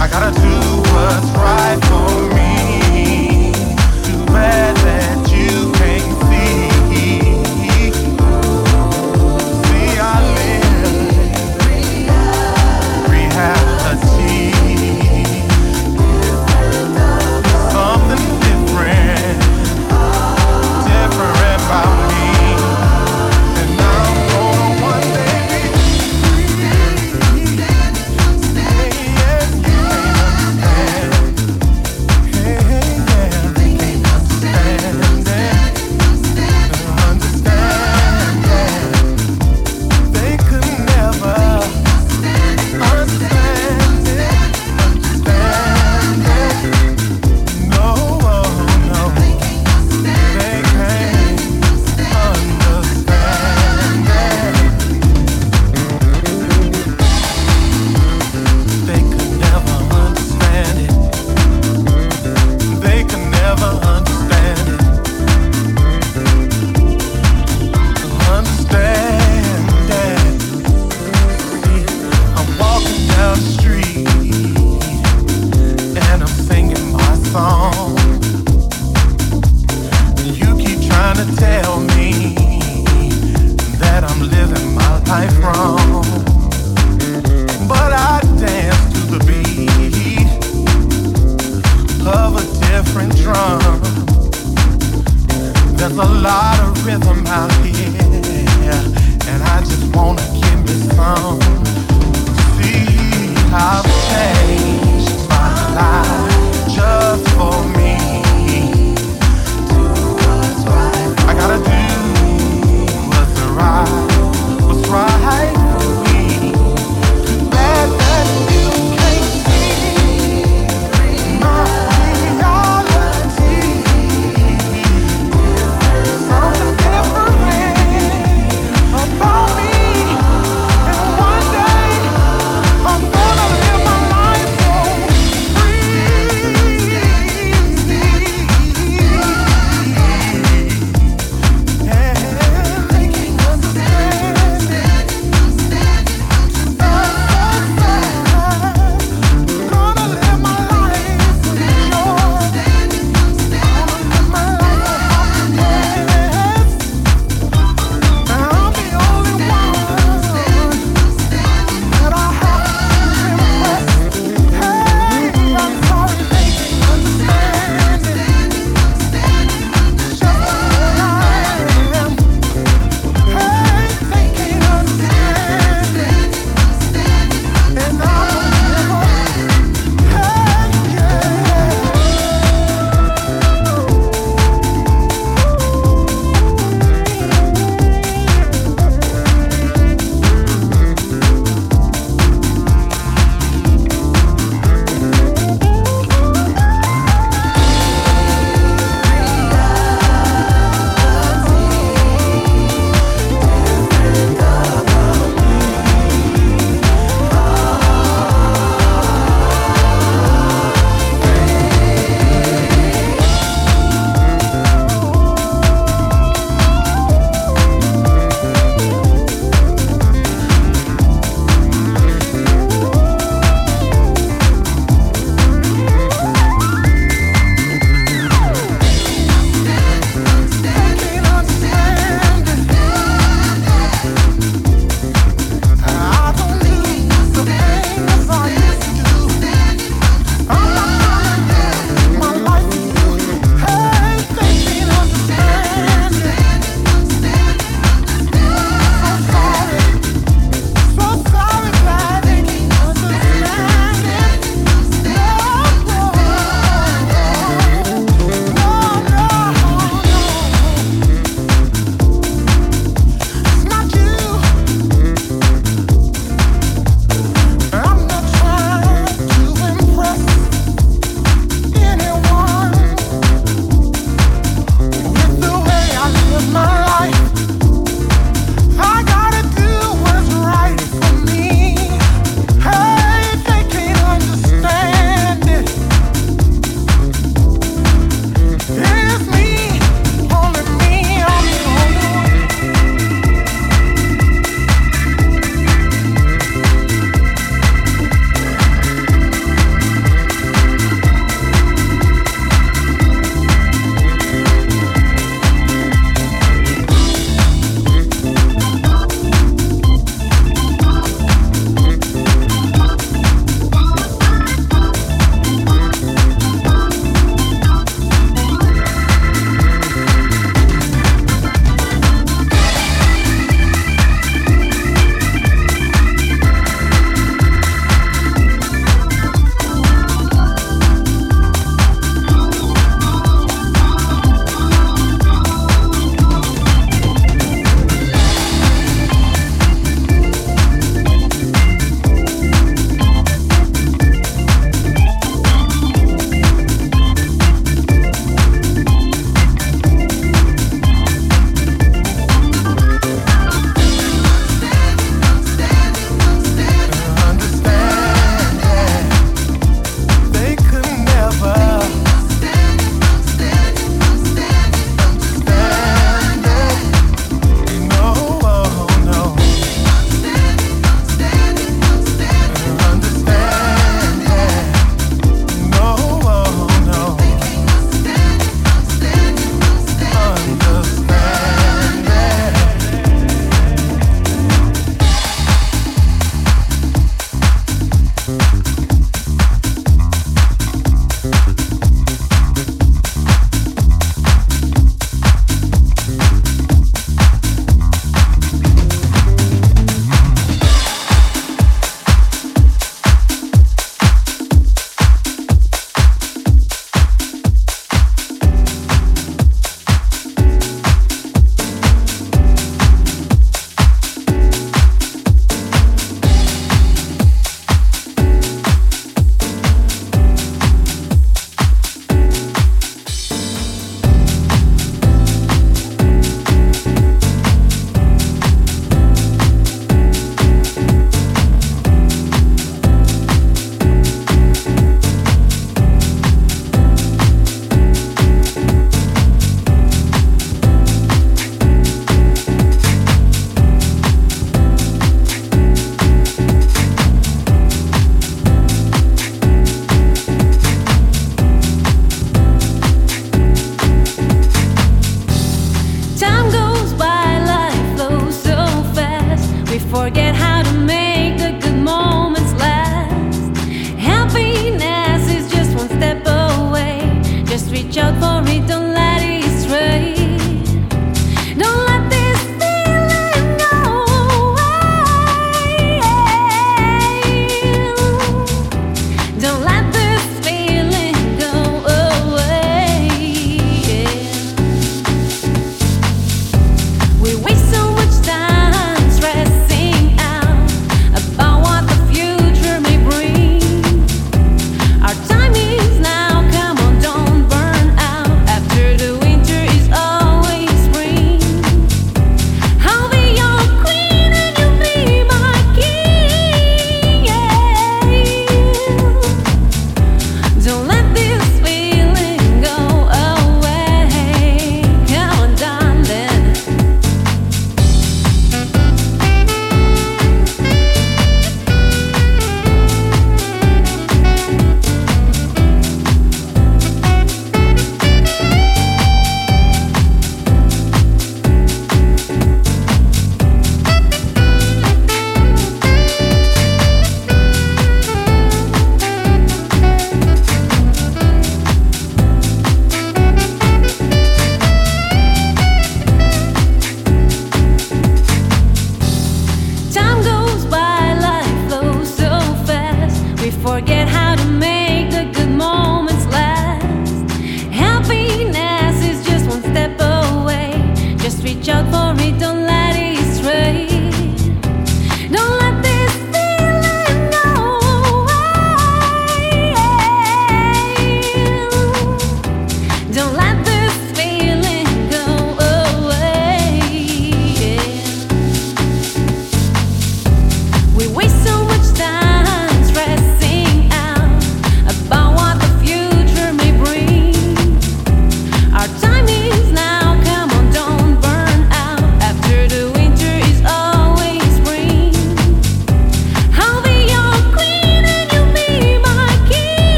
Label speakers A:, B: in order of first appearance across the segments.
A: I gotta do
B: what's right.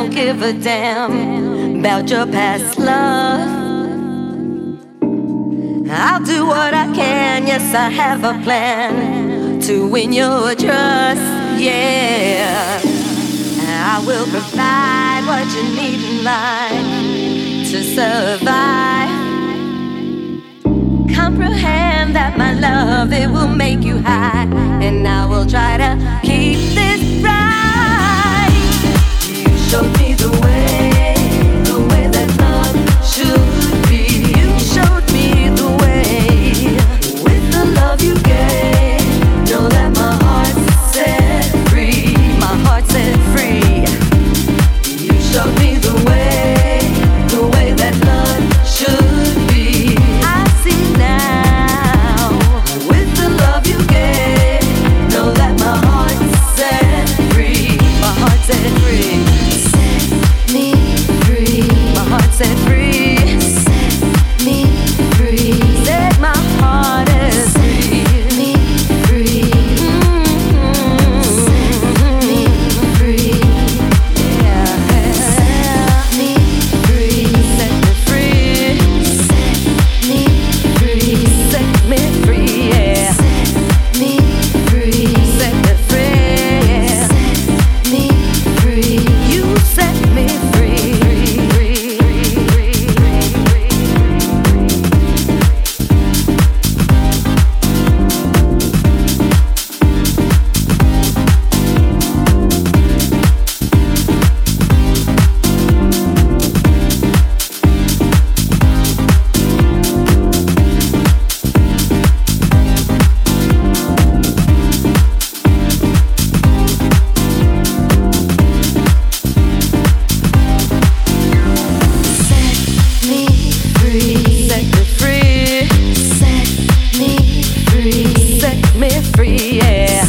B: Don't
A: give a damn about your past love. I'll do what I can, yes, I have a plan to win your trust, yeah. I will provide what you need in life to survive. Comprehend that my love, it will make you high, and I will try to keep this
C: yeah.